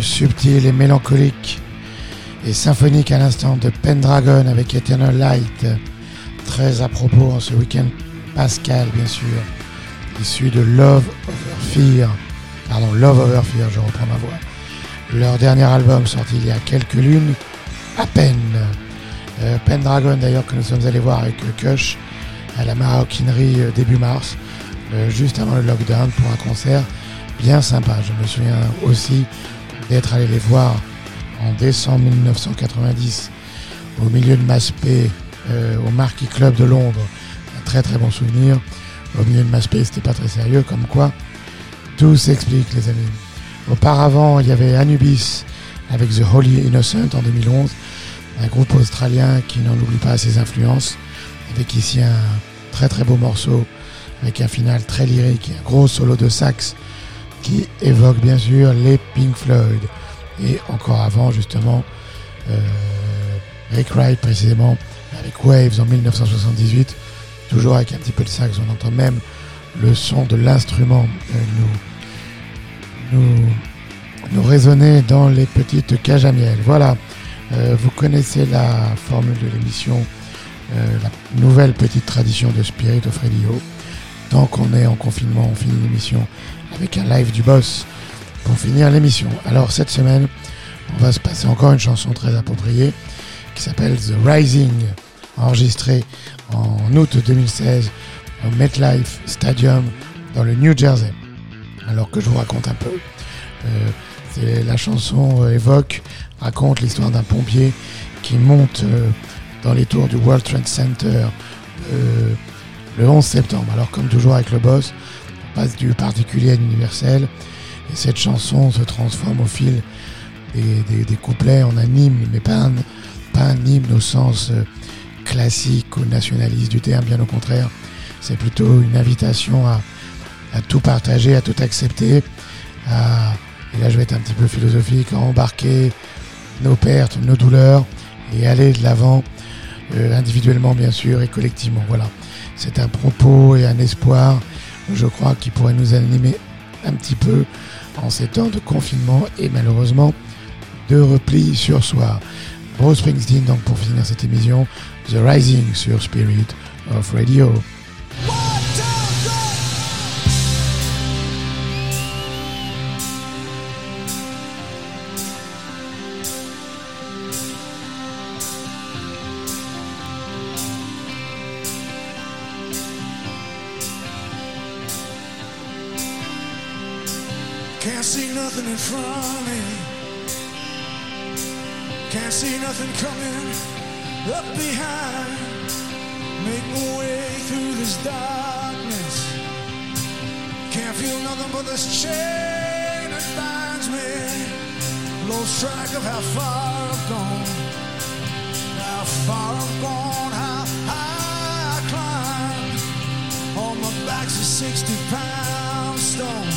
Subtil et mélancolique et symphonique à l'instant de Pendragon avec Eternal Light. Très à propos en ce week-end Pascal, bien sûr, issu de Love Over Fear. Pardon, Love Over Fear, je reprends ma voix. Leur dernier album sorti il y a quelques lunes, à peine. Euh, Pendragon d'ailleurs que nous sommes allés voir avec Kush à la maroquinerie euh, début mars, euh, juste avant le lockdown pour un concert bien sympa. Je me souviens aussi d'être allé les voir en décembre 1990 au milieu de Maspé euh, au Marquis Club de Londres. Un très très bon souvenir. Au milieu de Maspé, c'était pas très sérieux, comme quoi tout s'explique, les amis. Auparavant, il y avait Anubis avec The Holy Innocent en 2011, un groupe australien qui n'en oublie pas ses influences, avec ici un très très beau morceau avec un final très lyrique un gros solo de sax qui évoque bien sûr les Pink Floyd. Et encore avant, justement, euh, Rick Wright précisément, avec Waves en 1978, toujours avec un petit peu de sax, on entend même le son de l'instrument euh, nous, nous, résonner dans les petites cages à miel. Voilà, euh, vous connaissez la formule de l'émission, euh, la nouvelle petite tradition de Spirit of Radio. Tant qu'on est en confinement, on finit l'émission avec un live du boss pour finir l'émission. Alors cette semaine, on va se passer encore une chanson très appropriée qui s'appelle The Rising, enregistrée en août 2016 au MetLife Stadium dans le New Jersey. Alors que je vous raconte un peu, euh, la chanson euh, évoque, raconte l'histoire d'un pompier qui monte euh, dans les tours du World Trade Center euh, le 11 septembre. Alors comme toujours avec le boss, du particulier à l'universel et cette chanson se transforme au fil des, couplets en un hymne, mais pas un, pas un hymne au sens euh, classique ou nationaliste du terme, bien au contraire. C'est plutôt une invitation à, à tout partager, à tout accepter, à, et là je vais être un petit peu philosophique, à embarquer nos pertes, nos douleurs et aller de l'avant, euh, individuellement bien sûr et collectivement. Voilà, c'est un propos et un espoir, je crois, qui pourrait nous animer un petit peu en ces temps de confinement et malheureusement de repli sur soi. Bruce Springsteen, donc pour finir cette émission, The Rising sur Spirit of Radio. Can't see nothing coming up behind. Make my way through this darkness. Can't feel nothing but this chain that binds me. Lost track of how far I've gone. How far I've gone, how high I climbed. On my back's a 60 pound stone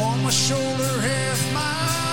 on my shoulder, half mile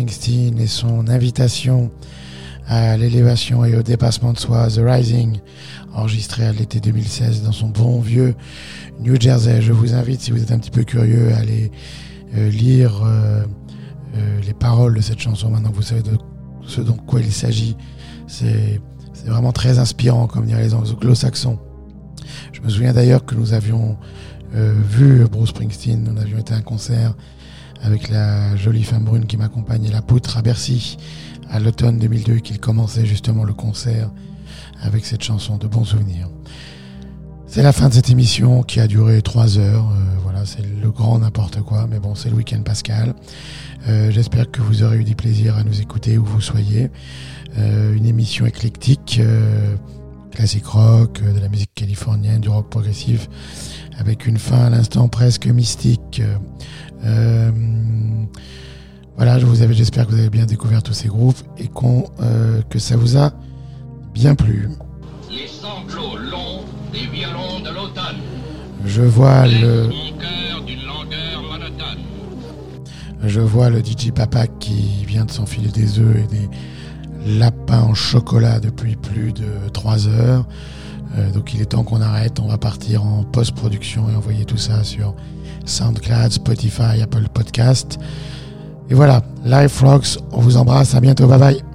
Springsteen et son invitation à l'élévation et au dépassement de soi, The Rising, enregistré à l'été 2016 dans son bon vieux New Jersey. Je vous invite, si vous êtes un petit peu curieux, à aller euh, lire euh, euh, les paroles de cette chanson maintenant que vous savez de ce dont quoi il s'agit. C'est vraiment très inspirant, comme diraient les anglo-saxons. Je me souviens d'ailleurs que nous avions vu Bruce Springsteen, nous avions été à un concert avec la jolie femme brune qui m'accompagnait, la poutre à Bercy, à l'automne 2002, qu'il commençait justement le concert avec cette chanson de bons souvenirs. C'est la fin de cette émission qui a duré trois heures. euh, voilà, c'est le grand n'importe quoi, mais bon, c'est le week-end pascal. Euh, J'espère que vous aurez eu du plaisir à nous écouter où vous soyez. Euh, une émission éclectique, classique rock, de la musique californienne, du rock progressif, avec une fin à l'instant presque mystique. Euh, voilà, je vous avais, j'espère que vous avez bien découvert tous ces groupes et qu'on, euh, que ça vous a bien plu. Les sanglots longs des violons de l'automne. Je vois le, je vois le DJ Papa qui vient de s'enfiler des œufs et des lapins en chocolat depuis plus de 3 heures. Euh, donc il est temps qu'on arrête. On va partir en post-production et envoyer tout ça sur SoundCloud, Spotify, Apple Podcast. Et voilà, Life Rocks, on vous embrasse, à bientôt, bye bye.